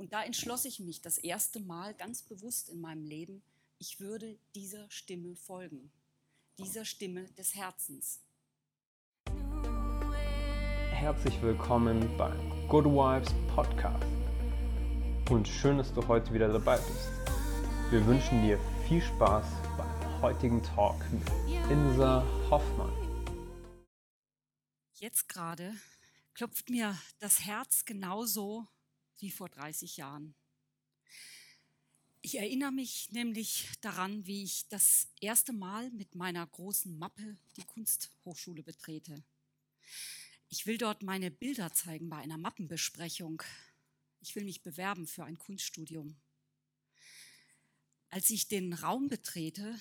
Und da entschloss ich mich das erste Mal ganz bewusst in meinem Leben, ich würde dieser Stimme folgen, dieser Stimme des Herzens. Herzlich willkommen beim Good Wives Podcast. Und schön, dass du heute wieder dabei bist. Wir wünschen dir viel Spaß beim heutigen Talk mit Insa Hoffmann. Jetzt gerade klopft mir das Herz genauso wie vor 30 Jahren. Ich erinnere mich nämlich daran, wie ich das erste Mal mit meiner großen Mappe die Kunsthochschule betrete. Ich will dort meine Bilder zeigen bei einer Mappenbesprechung. Ich will mich bewerben für ein Kunststudium. Als ich den Raum betrete,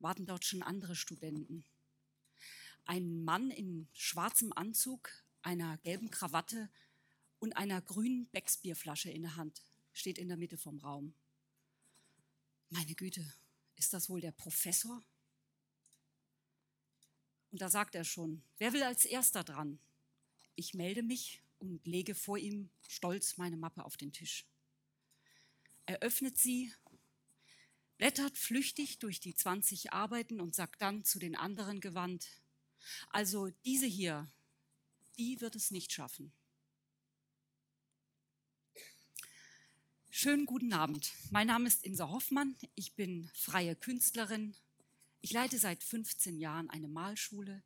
warten dort schon andere Studenten. Ein Mann in schwarzem Anzug, einer gelben Krawatte und einer grünen Becksbierflasche in der Hand steht in der Mitte vom Raum. Meine Güte, ist das wohl der Professor? Und da sagt er schon, wer will als erster dran? Ich melde mich und lege vor ihm stolz meine Mappe auf den Tisch. Er öffnet sie, blättert flüchtig durch die 20 Arbeiten und sagt dann zu den anderen gewandt, also diese hier, die wird es nicht schaffen. Schönen guten Abend. Mein Name ist Insa Hoffmann. Ich bin freie Künstlerin. Ich leite seit 15 Jahren eine Malschule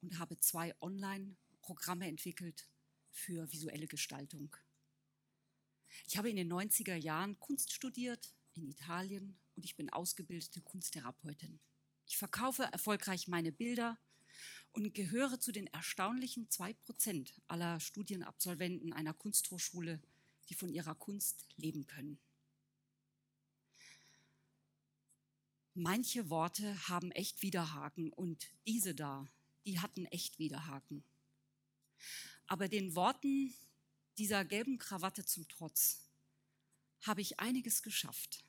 und habe zwei Online-Programme entwickelt für visuelle Gestaltung. Ich habe in den 90er Jahren Kunst studiert in Italien und ich bin ausgebildete Kunsttherapeutin. Ich verkaufe erfolgreich meine Bilder und gehöre zu den erstaunlichen zwei Prozent aller Studienabsolventen einer Kunsthochschule, die von ihrer Kunst leben können. Manche Worte haben echt Widerhaken und diese da, die hatten echt Widerhaken. Aber den Worten dieser gelben Krawatte zum Trotz habe ich einiges geschafft.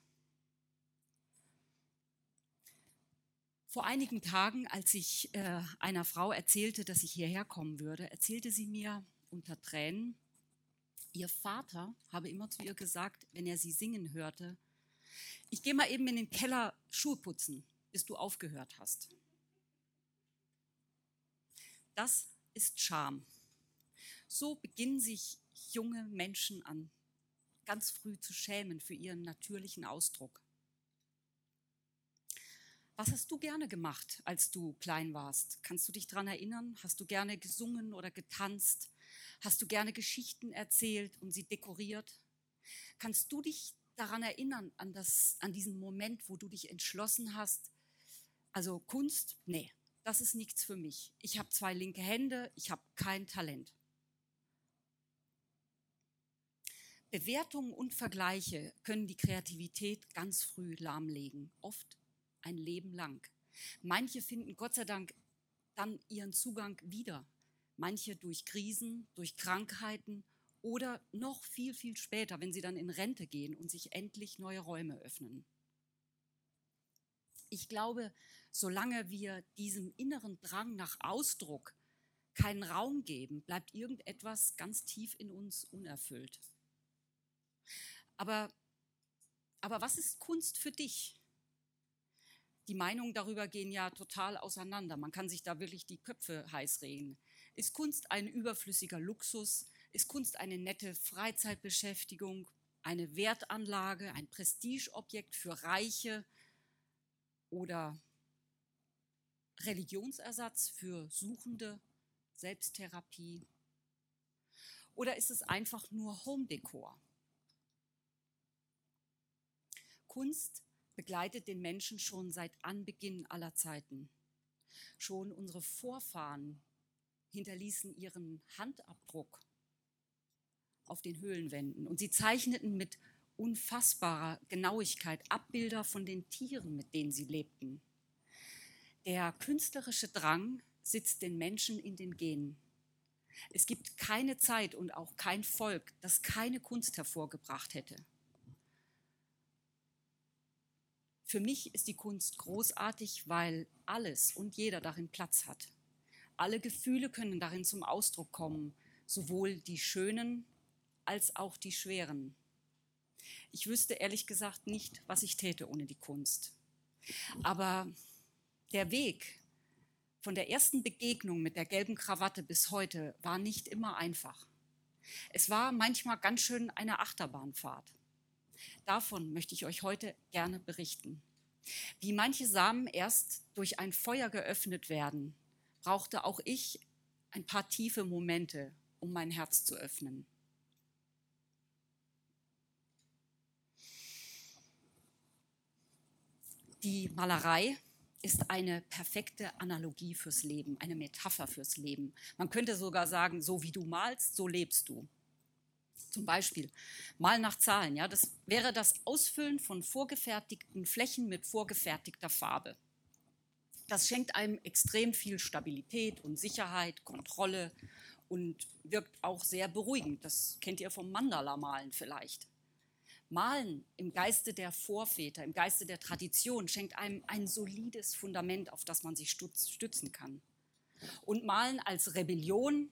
Vor einigen Tagen, als ich äh, einer Frau erzählte, dass ich hierher kommen würde, erzählte sie mir unter Tränen, ihr Vater habe immer zu ihr gesagt, wenn er sie singen hörte, ich gehe mal eben in den Keller Schuhe putzen, bis du aufgehört hast. Das ist Scham. So beginnen sich junge Menschen an, ganz früh zu schämen für ihren natürlichen Ausdruck. Was hast du gerne gemacht, als du klein warst? Kannst du dich daran erinnern? Hast du gerne gesungen oder getanzt? Hast du gerne Geschichten erzählt und sie dekoriert? Kannst du dich daran erinnern, an, das, an diesen Moment, wo du dich entschlossen hast, also Kunst, nee, das ist nichts für mich. Ich habe zwei linke Hände, ich habe kein Talent. Bewertungen und Vergleiche können die Kreativität ganz früh lahmlegen, oft ein Leben lang. Manche finden Gott sei Dank dann ihren Zugang wieder. Manche durch Krisen, durch Krankheiten oder noch viel, viel später, wenn sie dann in Rente gehen und sich endlich neue Räume öffnen. Ich glaube, solange wir diesem inneren Drang nach Ausdruck keinen Raum geben, bleibt irgendetwas ganz tief in uns unerfüllt. Aber, aber was ist Kunst für dich? die Meinungen darüber gehen ja total auseinander. Man kann sich da wirklich die Köpfe heiß reden. Ist Kunst ein überflüssiger Luxus? Ist Kunst eine nette Freizeitbeschäftigung, eine Wertanlage, ein Prestigeobjekt für Reiche oder Religionsersatz für Suchende, Selbsttherapie? Oder ist es einfach nur Home-Dekor? Kunst begleitet den Menschen schon seit Anbeginn aller Zeiten. Schon unsere Vorfahren hinterließen ihren Handabdruck auf den Höhlenwänden und sie zeichneten mit unfassbarer Genauigkeit Abbilder von den Tieren, mit denen sie lebten. Der künstlerische Drang sitzt den Menschen in den Genen. Es gibt keine Zeit und auch kein Volk, das keine Kunst hervorgebracht hätte. Für mich ist die Kunst großartig, weil alles und jeder darin Platz hat. Alle Gefühle können darin zum Ausdruck kommen, sowohl die schönen als auch die schweren. Ich wüsste ehrlich gesagt nicht, was ich täte ohne die Kunst. Aber der Weg von der ersten Begegnung mit der gelben Krawatte bis heute war nicht immer einfach. Es war manchmal ganz schön eine Achterbahnfahrt. Davon möchte ich euch heute gerne berichten. Wie manche Samen erst durch ein Feuer geöffnet werden, brauchte auch ich ein paar tiefe Momente, um mein Herz zu öffnen. Die Malerei ist eine perfekte Analogie fürs Leben, eine Metapher fürs Leben. Man könnte sogar sagen, so wie du malst, so lebst du. Zum Beispiel mal nach Zahlen. Ja, das wäre das Ausfüllen von vorgefertigten Flächen mit vorgefertigter Farbe. Das schenkt einem extrem viel Stabilität und Sicherheit, Kontrolle und wirkt auch sehr beruhigend. Das kennt ihr vom Mandala-Malen vielleicht. Malen im Geiste der Vorväter, im Geiste der Tradition schenkt einem ein solides Fundament, auf das man sich stützen kann. Und Malen als Rebellion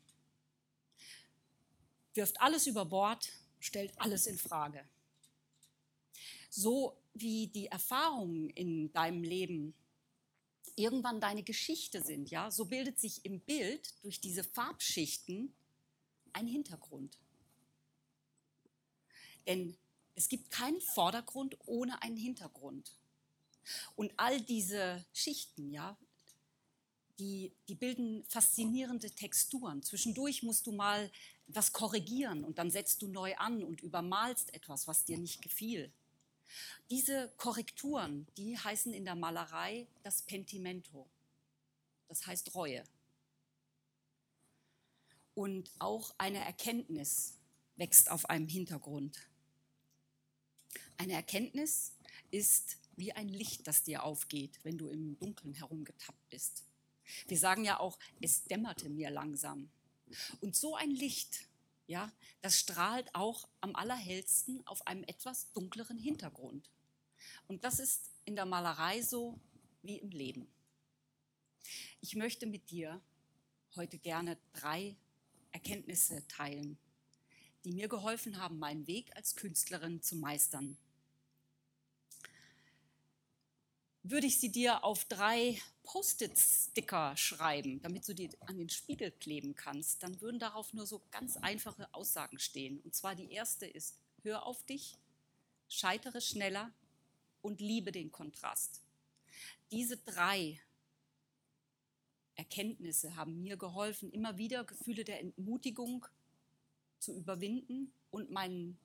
wirft alles über Bord, stellt alles in Frage. So wie die Erfahrungen in deinem Leben irgendwann deine Geschichte sind, ja, so bildet sich im Bild durch diese Farbschichten ein Hintergrund. Denn es gibt keinen Vordergrund ohne einen Hintergrund. Und all diese Schichten, ja, die, die bilden faszinierende Texturen. Zwischendurch musst du mal was korrigieren und dann setzt du neu an und übermalst etwas, was dir nicht gefiel. Diese Korrekturen, die heißen in der Malerei das Pentimento. Das heißt Reue. Und auch eine Erkenntnis wächst auf einem Hintergrund. Eine Erkenntnis ist wie ein Licht, das dir aufgeht, wenn du im Dunkeln herumgetappt bist. Wir sagen ja auch, es dämmerte mir langsam. Und so ein Licht, ja, das strahlt auch am allerhellsten auf einem etwas dunkleren Hintergrund. Und das ist in der Malerei so wie im Leben. Ich möchte mit dir heute gerne drei Erkenntnisse teilen, die mir geholfen haben, meinen Weg als Künstlerin zu meistern. Würde ich sie dir auf drei Post-it-Sticker schreiben, damit du die an den Spiegel kleben kannst, dann würden darauf nur so ganz einfache Aussagen stehen. Und zwar die erste ist, hör auf dich, scheitere schneller und liebe den Kontrast. Diese drei Erkenntnisse haben mir geholfen, immer wieder Gefühle der Entmutigung zu überwinden und mein,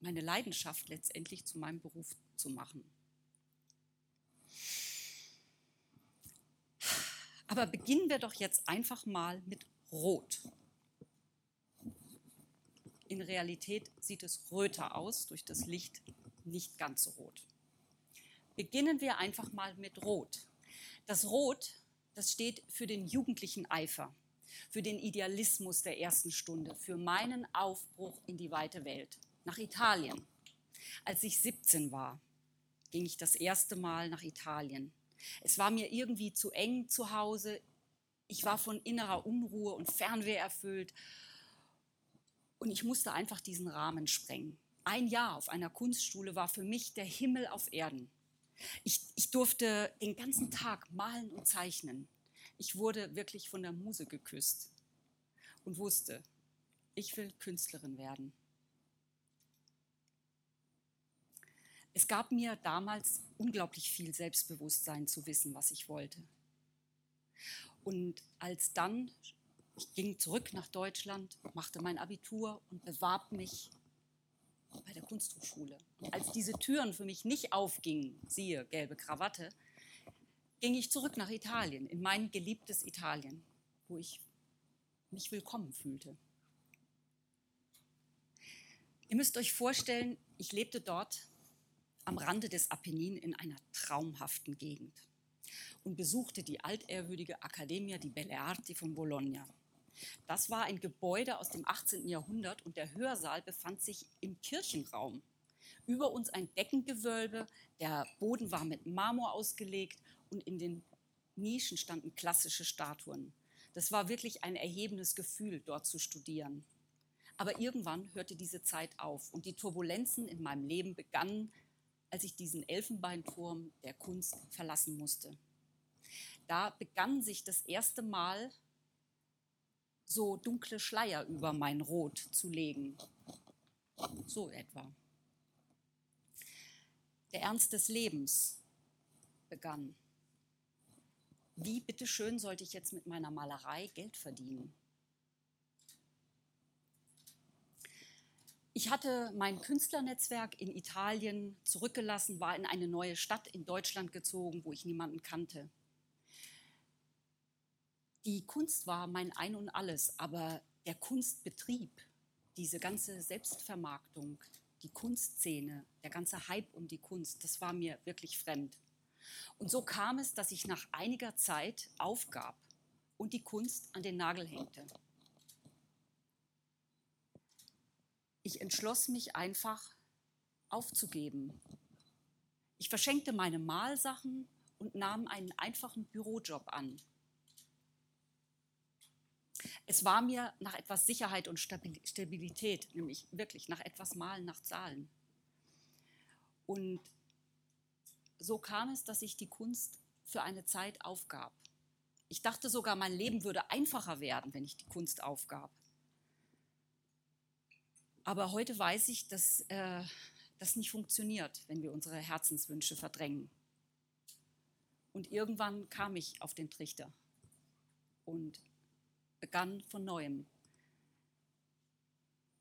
meine Leidenschaft letztendlich zu meinem Beruf zu machen. Aber beginnen wir doch jetzt einfach mal mit Rot. In Realität sieht es röter aus, durch das Licht nicht ganz so rot. Beginnen wir einfach mal mit Rot. Das Rot, das steht für den jugendlichen Eifer, für den Idealismus der ersten Stunde, für meinen Aufbruch in die weite Welt, nach Italien. Als ich 17 war, ging ich das erste Mal nach Italien. Es war mir irgendwie zu eng zu Hause. Ich war von innerer Unruhe und Fernweh erfüllt. Und ich musste einfach diesen Rahmen sprengen. Ein Jahr auf einer Kunstschule war für mich der Himmel auf Erden. Ich, ich durfte den ganzen Tag malen und zeichnen. Ich wurde wirklich von der Muse geküsst und wusste, ich will Künstlerin werden. Es gab mir damals unglaublich viel Selbstbewusstsein zu wissen, was ich wollte. Und als dann, ich ging zurück nach Deutschland, machte mein Abitur und bewarb mich bei der Kunsthochschule. Und als diese Türen für mich nicht aufgingen, siehe gelbe Krawatte, ging ich zurück nach Italien, in mein geliebtes Italien, wo ich mich willkommen fühlte. Ihr müsst euch vorstellen, ich lebte dort am Rande des Apennin in einer traumhaften Gegend und besuchte die altehrwürdige Accademia di Belle Arti von Bologna. Das war ein Gebäude aus dem 18. Jahrhundert und der Hörsaal befand sich im Kirchenraum. Über uns ein Deckengewölbe, der Boden war mit Marmor ausgelegt und in den Nischen standen klassische Statuen. Das war wirklich ein erhebendes Gefühl, dort zu studieren. Aber irgendwann hörte diese Zeit auf und die Turbulenzen in meinem Leben begannen, als ich diesen Elfenbeinturm der Kunst verlassen musste. Da begann sich das erste Mal so dunkle Schleier über mein Rot zu legen. So etwa. Der Ernst des Lebens begann. Wie bitteschön sollte ich jetzt mit meiner Malerei Geld verdienen? Ich hatte mein Künstlernetzwerk in Italien zurückgelassen, war in eine neue Stadt in Deutschland gezogen, wo ich niemanden kannte. Die Kunst war mein Ein und alles, aber der Kunstbetrieb, diese ganze Selbstvermarktung, die Kunstszene, der ganze Hype um die Kunst, das war mir wirklich fremd. Und so kam es, dass ich nach einiger Zeit aufgab und die Kunst an den Nagel hängte. Ich entschloss mich einfach aufzugeben. Ich verschenkte meine Malsachen und nahm einen einfachen Bürojob an. Es war mir nach etwas Sicherheit und Stabilität, nämlich wirklich nach etwas Malen nach Zahlen. Und so kam es, dass ich die Kunst für eine Zeit aufgab. Ich dachte sogar, mein Leben würde einfacher werden, wenn ich die Kunst aufgab. Aber heute weiß ich, dass äh, das nicht funktioniert, wenn wir unsere Herzenswünsche verdrängen. Und irgendwann kam ich auf den Trichter und begann von neuem.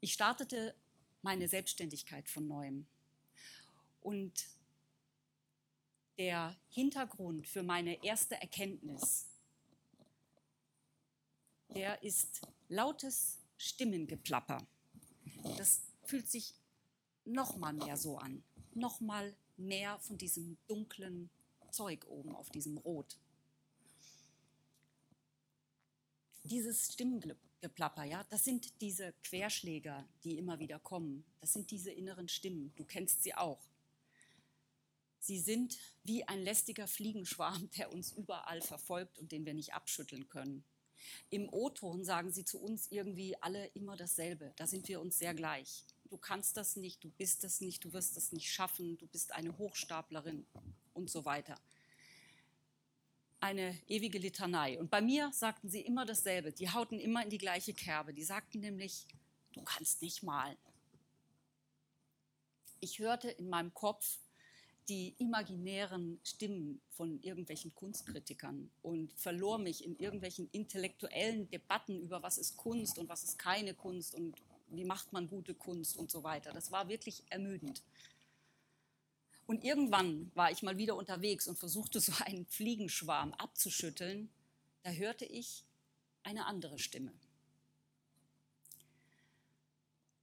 Ich startete meine Selbstständigkeit von neuem. Und der Hintergrund für meine erste Erkenntnis, der ist lautes Stimmengeplapper das fühlt sich noch mal mehr so an. Noch mal mehr von diesem dunklen Zeug oben auf diesem Rot. Dieses Stimmengeplapper, ja, das sind diese Querschläger, die immer wieder kommen. Das sind diese inneren Stimmen. Du kennst sie auch. Sie sind wie ein lästiger Fliegenschwarm, der uns überall verfolgt und den wir nicht abschütteln können. Im O-Ton sagen sie zu uns irgendwie alle immer dasselbe. Da sind wir uns sehr gleich. Du kannst das nicht, du bist das nicht, du wirst das nicht schaffen, du bist eine Hochstaplerin und so weiter. Eine ewige Litanei. Und bei mir sagten sie immer dasselbe. Die hauten immer in die gleiche Kerbe. Die sagten nämlich, du kannst nicht malen. Ich hörte in meinem Kopf die imaginären Stimmen von irgendwelchen Kunstkritikern und verlor mich in irgendwelchen intellektuellen Debatten über was ist Kunst und was ist keine Kunst und wie macht man gute Kunst und so weiter. Das war wirklich ermüdend. Und irgendwann war ich mal wieder unterwegs und versuchte so einen Fliegenschwarm abzuschütteln. Da hörte ich eine andere Stimme.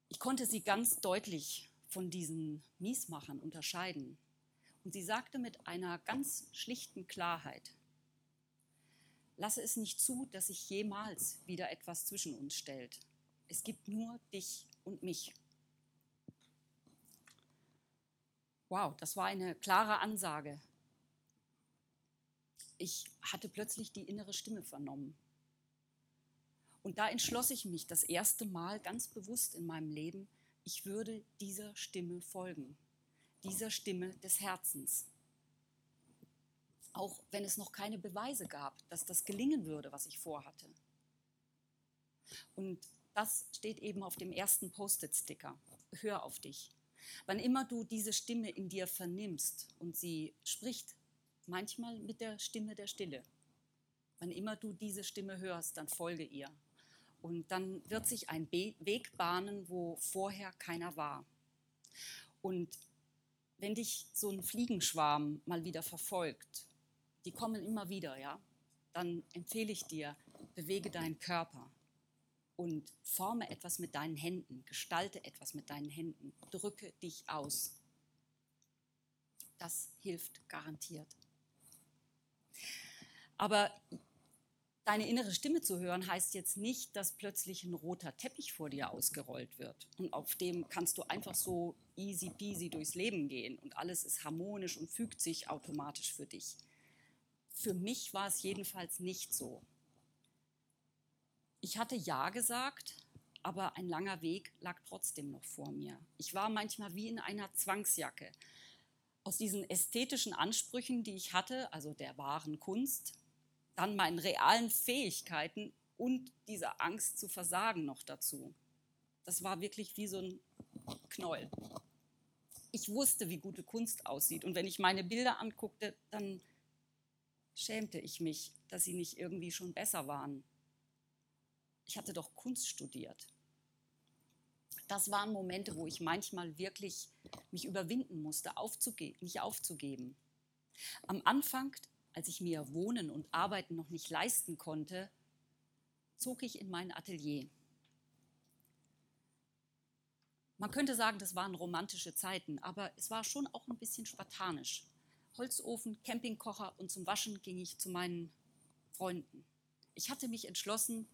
Ich konnte sie ganz deutlich von diesen Miesmachern unterscheiden. Und sie sagte mit einer ganz schlichten Klarheit, lasse es nicht zu, dass sich jemals wieder etwas zwischen uns stellt. Es gibt nur dich und mich. Wow, das war eine klare Ansage. Ich hatte plötzlich die innere Stimme vernommen. Und da entschloss ich mich das erste Mal ganz bewusst in meinem Leben, ich würde dieser Stimme folgen dieser Stimme des Herzens. Auch wenn es noch keine Beweise gab, dass das gelingen würde, was ich vorhatte. Und das steht eben auf dem ersten Post-it-Sticker. Hör auf dich. Wann immer du diese Stimme in dir vernimmst und sie spricht, manchmal mit der Stimme der Stille. Wann immer du diese Stimme hörst, dann folge ihr. Und dann wird sich ein Weg bahnen, wo vorher keiner war. Und wenn dich so ein Fliegenschwarm mal wieder verfolgt, die kommen immer wieder, ja, dann empfehle ich dir, bewege deinen Körper und forme etwas mit deinen Händen, gestalte etwas mit deinen Händen, drücke dich aus. Das hilft garantiert. Aber Deine innere Stimme zu hören heißt jetzt nicht, dass plötzlich ein roter Teppich vor dir ausgerollt wird und auf dem kannst du einfach so easy peasy durchs Leben gehen und alles ist harmonisch und fügt sich automatisch für dich. Für mich war es jedenfalls nicht so. Ich hatte Ja gesagt, aber ein langer Weg lag trotzdem noch vor mir. Ich war manchmal wie in einer Zwangsjacke. Aus diesen ästhetischen Ansprüchen, die ich hatte, also der wahren Kunst, dann meinen realen Fähigkeiten und dieser Angst zu versagen noch dazu. Das war wirklich wie so ein Knäuel. Ich wusste, wie gute Kunst aussieht. Und wenn ich meine Bilder anguckte, dann schämte ich mich, dass sie nicht irgendwie schon besser waren. Ich hatte doch Kunst studiert. Das waren Momente, wo ich manchmal wirklich mich überwinden musste, aufzuge nicht aufzugeben. Am Anfang, als ich mir Wohnen und Arbeiten noch nicht leisten konnte, zog ich in mein Atelier. Man könnte sagen, das waren romantische Zeiten, aber es war schon auch ein bisschen spartanisch. Holzofen, Campingkocher und zum Waschen ging ich zu meinen Freunden. Ich hatte mich entschlossen,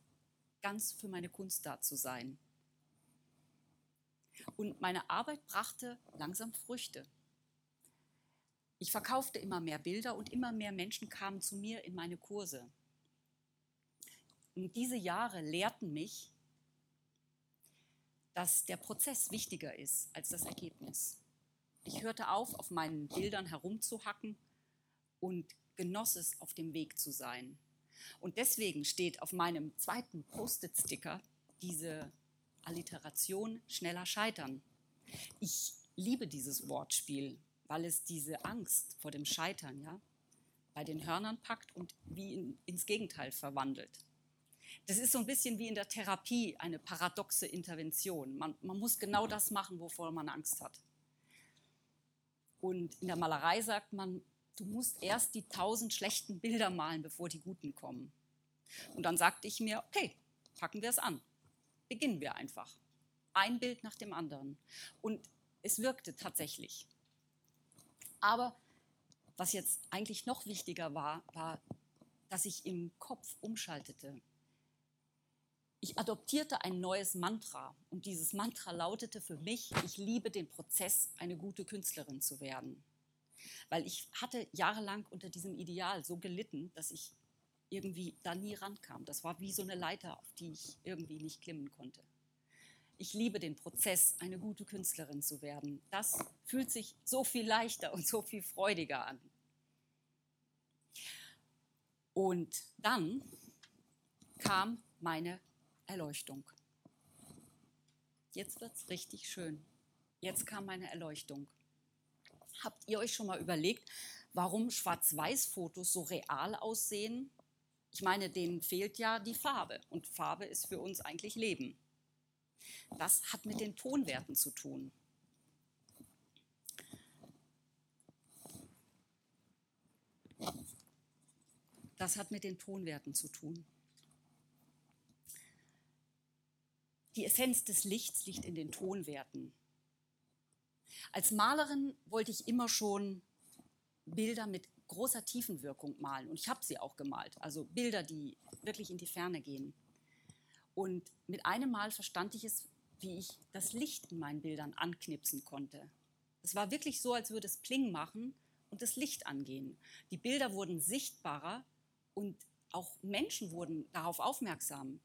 ganz für meine Kunst da zu sein. Und meine Arbeit brachte langsam Früchte. Ich verkaufte immer mehr Bilder und immer mehr Menschen kamen zu mir in meine Kurse. Und diese Jahre lehrten mich, dass der Prozess wichtiger ist als das Ergebnis. Ich hörte auf, auf meinen Bildern herumzuhacken und genoss es, auf dem Weg zu sein. Und deswegen steht auf meinem zweiten Post-it-Sticker diese Alliteration schneller scheitern. Ich liebe dieses Wortspiel, weil es diese Angst vor dem Scheitern ja, bei den Hörnern packt und wie in, ins Gegenteil verwandelt. Das ist so ein bisschen wie in der Therapie eine paradoxe Intervention. Man, man muss genau das machen, wovor man Angst hat. Und in der Malerei sagt man, du musst erst die tausend schlechten Bilder malen, bevor die guten kommen. Und dann sagte ich mir, okay, packen wir es an. Beginnen wir einfach. Ein Bild nach dem anderen. Und es wirkte tatsächlich. Aber was jetzt eigentlich noch wichtiger war, war, dass ich im Kopf umschaltete. Ich adoptierte ein neues Mantra und dieses Mantra lautete für mich, ich liebe den Prozess, eine gute Künstlerin zu werden. Weil ich hatte jahrelang unter diesem Ideal so gelitten, dass ich irgendwie da nie rankam. Das war wie so eine Leiter, auf die ich irgendwie nicht klimmen konnte. Ich liebe den Prozess, eine gute Künstlerin zu werden. Das fühlt sich so viel leichter und so viel freudiger an. Und dann kam meine Erleuchtung. Jetzt wird es richtig schön. Jetzt kam meine Erleuchtung. Habt ihr euch schon mal überlegt, warum Schwarz-Weiß-Fotos so real aussehen? Ich meine, denen fehlt ja die Farbe und Farbe ist für uns eigentlich Leben. Das hat mit den Tonwerten zu tun. Das hat mit den Tonwerten zu tun. Die Essenz des Lichts liegt in den Tonwerten. Als Malerin wollte ich immer schon Bilder mit großer Tiefenwirkung malen und ich habe sie auch gemalt. Also Bilder, die wirklich in die Ferne gehen. Und mit einem Mal verstand ich es, wie ich das Licht in meinen Bildern anknipsen konnte. Es war wirklich so, als würde es Pling machen und das Licht angehen. Die Bilder wurden sichtbarer und auch Menschen wurden darauf aufmerksam.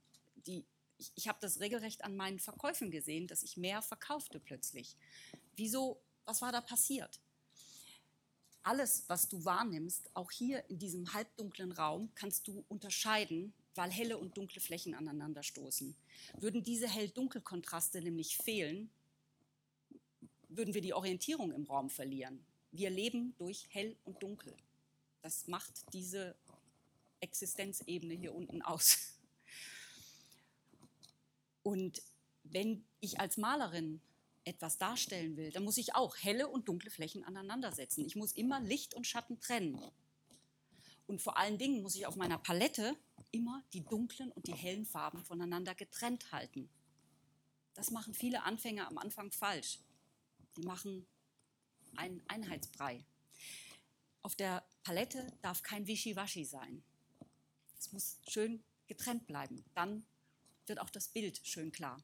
Die ich, ich habe das regelrecht an meinen Verkäufen gesehen, dass ich mehr verkaufte plötzlich. Wieso, was war da passiert? Alles, was du wahrnimmst, auch hier in diesem halbdunklen Raum, kannst du unterscheiden, weil helle und dunkle Flächen aneinanderstoßen. Würden diese hell-dunkel-Kontraste nämlich fehlen, würden wir die Orientierung im Raum verlieren. Wir leben durch hell und dunkel. Das macht diese Existenzebene hier unten aus. Und wenn ich als Malerin etwas darstellen will, dann muss ich auch helle und dunkle Flächen aneinandersetzen. Ich muss immer Licht und Schatten trennen. Und vor allen Dingen muss ich auf meiner Palette immer die dunklen und die hellen Farben voneinander getrennt halten. Das machen viele Anfänger am Anfang falsch. Die machen einen Einheitsbrei. Auf der Palette darf kein Wischiwaschi sein. Es muss schön getrennt bleiben. Dann wird auch das Bild schön klar.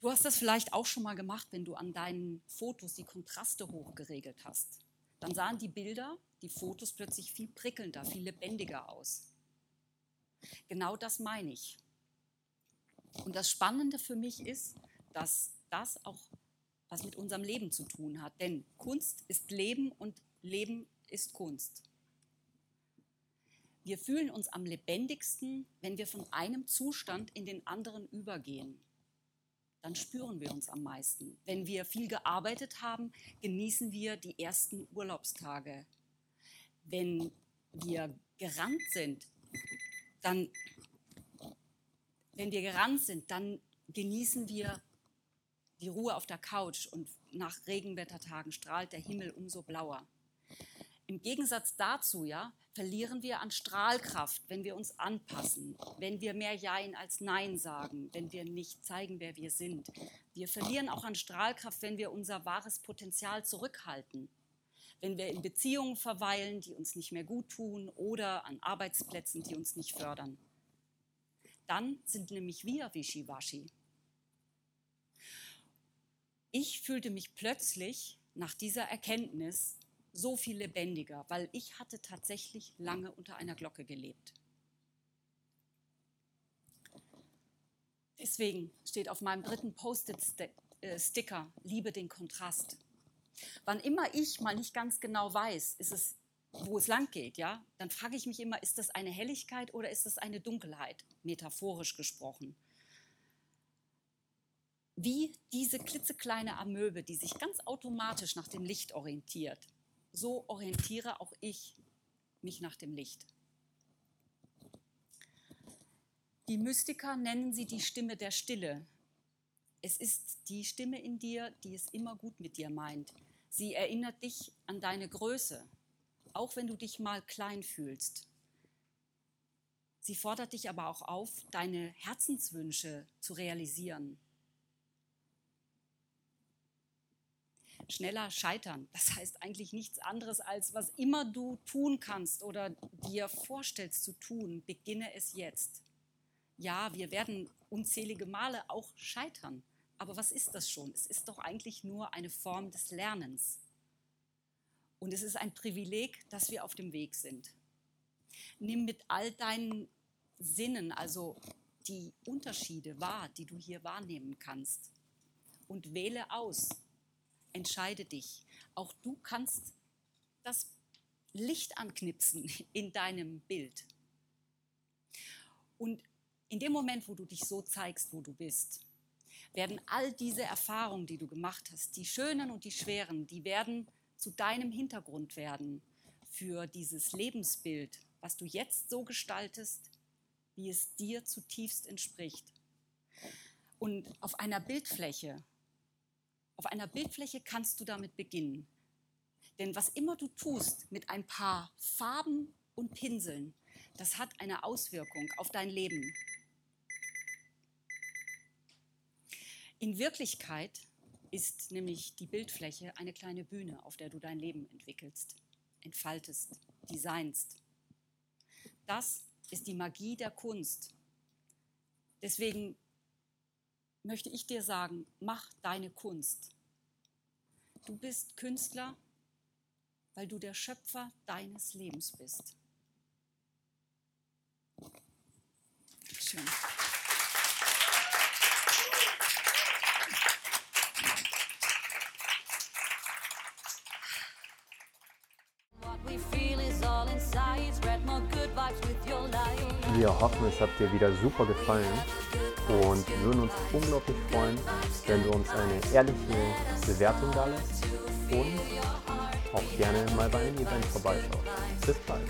Du hast das vielleicht auch schon mal gemacht, wenn du an deinen Fotos die Kontraste hochgeregelt hast. Dann sahen die Bilder, die Fotos plötzlich viel prickelnder, viel lebendiger aus. Genau das meine ich. Und das Spannende für mich ist, dass das auch was mit unserem Leben zu tun hat. Denn Kunst ist Leben und Leben ist Kunst. Wir fühlen uns am lebendigsten, wenn wir von einem Zustand in den anderen übergehen. Dann spüren wir uns am meisten. Wenn wir viel gearbeitet haben, genießen wir die ersten Urlaubstage. Wenn wir gerannt sind, dann, wenn wir gerannt sind, dann genießen wir die Ruhe auf der Couch und nach Regenwettertagen strahlt der Himmel umso blauer. Im Gegensatz dazu, ja, verlieren wir an Strahlkraft, wenn wir uns anpassen, wenn wir mehr Jein als Nein sagen, wenn wir nicht zeigen, wer wir sind. Wir verlieren auch an Strahlkraft, wenn wir unser wahres Potenzial zurückhalten, wenn wir in Beziehungen verweilen, die uns nicht mehr gut tun oder an Arbeitsplätzen, die uns nicht fördern. Dann sind nämlich wir Wischiwaschi. Ich fühlte mich plötzlich nach dieser Erkenntnis so viel lebendiger, weil ich hatte tatsächlich lange unter einer Glocke gelebt. Deswegen steht auf meinem dritten Post-it-Sticker, liebe den Kontrast. Wann immer ich mal nicht ganz genau weiß, ist es, wo es lang geht, ja, dann frage ich mich immer, ist das eine Helligkeit oder ist das eine Dunkelheit, metaphorisch gesprochen wie diese klitzekleine Amöbe, die sich ganz automatisch nach dem Licht orientiert. So orientiere auch ich mich nach dem Licht. Die Mystiker nennen sie die Stimme der Stille. Es ist die Stimme in dir, die es immer gut mit dir meint. Sie erinnert dich an deine Größe, auch wenn du dich mal klein fühlst. Sie fordert dich aber auch auf, deine Herzenswünsche zu realisieren. Schneller scheitern. Das heißt eigentlich nichts anderes als, was immer du tun kannst oder dir vorstellst zu tun, beginne es jetzt. Ja, wir werden unzählige Male auch scheitern. Aber was ist das schon? Es ist doch eigentlich nur eine Form des Lernens. Und es ist ein Privileg, dass wir auf dem Weg sind. Nimm mit all deinen Sinnen, also die Unterschiede wahr, die du hier wahrnehmen kannst. Und wähle aus, entscheide dich. Auch du kannst das Licht anknipsen in deinem Bild. Und in dem Moment, wo du dich so zeigst, wo du bist, werden all diese Erfahrungen, die du gemacht hast, die schönen und die schweren, die werden zu deinem Hintergrund werden für dieses Lebensbild, was du jetzt so gestaltest, wie es dir zutiefst entspricht. Und auf einer Bildfläche auf einer Bildfläche kannst du damit beginnen. Denn was immer du tust mit ein paar Farben und Pinseln, das hat eine Auswirkung auf dein Leben. In Wirklichkeit ist nämlich die Bildfläche eine kleine Bühne, auf der du dein Leben entwickelst, entfaltest, designst. Das ist die Magie der Kunst. Deswegen möchte ich dir sagen, mach deine Kunst. Du bist Künstler, weil du der Schöpfer deines Lebens bist. Schön. Wir hoffen, es hat dir wieder super gefallen und würden uns unglaublich freuen, wenn du uns eine ehrliche Bewertung da lässt und auch gerne mal bei einem Event vorbeischaust. Bis bald.